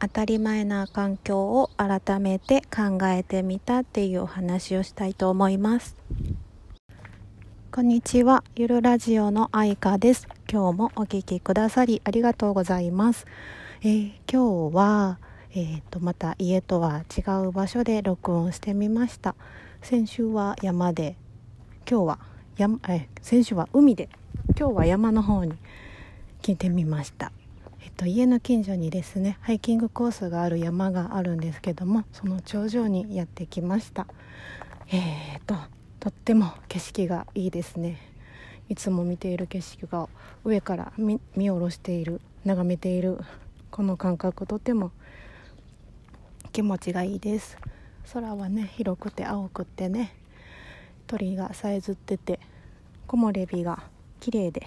当たり前な環境を改めて考えてみたっていうお話をしたいと思います。こんにちは。ゆるラジオの愛花です。今日もお聴きくださりありがとうございます、えー、今日はえーと、また家とは違う場所で録音してみました。先週は山で今日は山え先週は海で今日は山の方に聞いてみました。えっと、家の近所にですねハイキングコースがある山があるんですけどもその頂上にやってきました。えーと、とっても景色がいいですね。いつも見ている景色が上から見見下ろしている眺めているこの感覚とても気持ちがいいです。空はね広くて青くてね鳥がさえずってて木漏れ日が綺麗で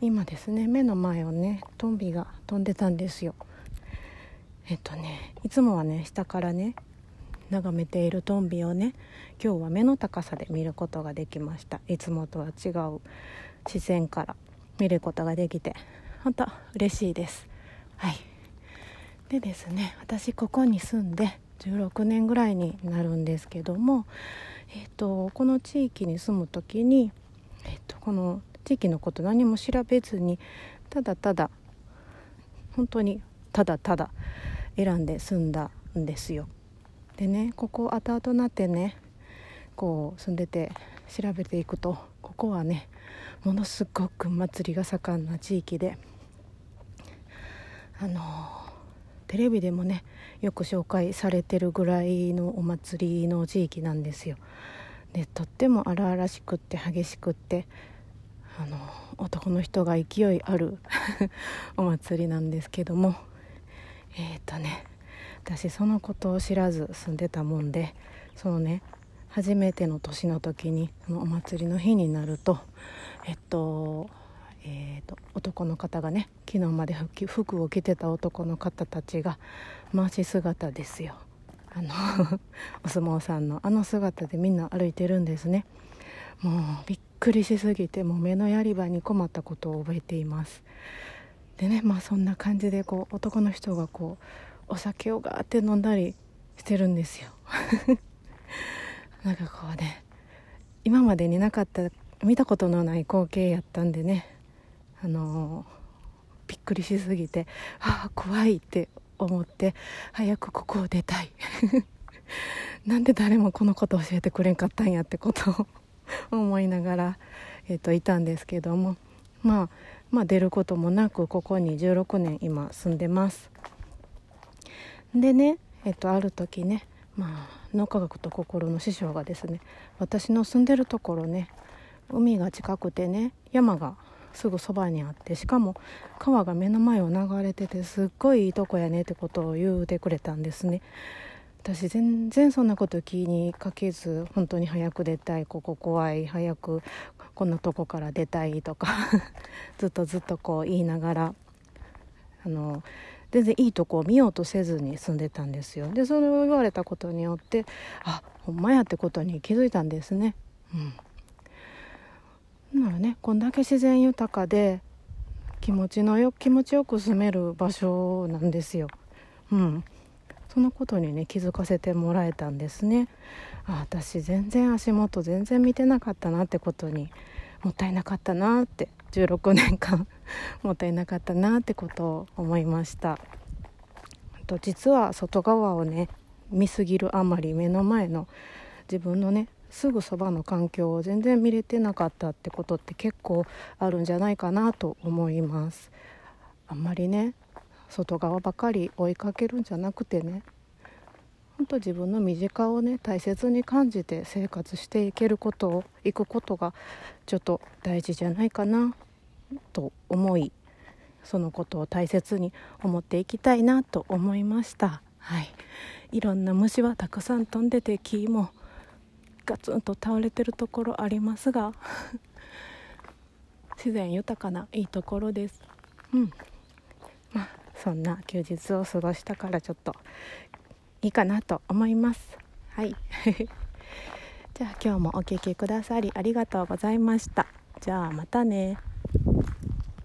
今ですね目の前をねトンビが飛んでたんですよ。えっとねいつもはね下からね眺めているトンビをね今日は目の高さで見ることができました。いつもとは違う。視線から見ることができて本当嬉しいです。はい。でですね私ここに住んで16年ぐらいになるんですけども、えっと、この地域に住む時に、えっと、この地域のこと何も調べずにただただ本当にただただ選んで住んだんですよ。でねここ後々なってねこう住んでて調べていくとここはねものすごく祭りが盛んな地域であのテレビでもねよく紹介されてるぐらいのお祭りの地域なんですよ。でとっても荒々しくって激しくってあの男の人が勢いある お祭りなんですけどもえっ、ー、とね私そのことを知らず住んでたもんでそのね初めての年の時にそのお祭りの日になるとえっとえーと、男の方がね昨日まで服を着てた男の方たちが回し姿ですよ。あの お相撲さんのあの姿でみんな歩いてるんですね。もうびっくりしすぎてもう目のやり場に困ったことを覚えています。でねまあそんな感じでこう男の人がこうお酒をガーって飲んだりしてるんですよ。なんかこうね今までになかった見たことのない光景やったんでねあのびっくりしすぎてああ怖いって思って早くここを出たい。なんで誰もこのこと教えてくれんかったんやってことを 思いながら、えーと、いたんですけども、まあ、まあ出ることもなくここに16年今住んでます。でね、えーと、ある時ね、まあ、脳科学と心の師匠がですね私の住んでるところね海が近くてね山がすぐそばにあってしかも川が目の前を流れててすっごいいいとこやねってことを言うてくれたんですね。私全然そんなこと気にかけず本当に早く出たいここ怖い早くこんなとこから出たいとか ずっとずっとこう言いながらあの全然いいとこを見ようとせずに住んでたんですよ。でそれを言われたことによってあほんまやってことに気づいたんですね。うん。ならねこんだけ自然豊かで気持ちのよ気持ちよく住める場所なんですよ。うん、そのことにね気づかせてもらえたんですね。あ私全然足元全然見てなかったなってことにもったいなかったなって16年間 もったいなかったなってことを思いました。と実は外側をね見すぎるあまり目の前の自分のねすぐそばの環境を全然見れてなかったってことって結構あるんじゃないかなと思いますあんまりね外側ばかり追いかけるんじゃなくてねほんと自分の身近をね大切に感じて生活していけることをいくことがちょっと大事じゃないかなと思いそのことを大切に思っていきたいなと思いました。はい。いろんな虫はたくさん飛んでて木もガツンと倒れてるところありますが 自然豊かないいところです。うん。まあそんな休日を過ごしたからちょっといいかなと思います。はい。じゃあ今日もお聴きくださりありがとうございました。じゃあまたね。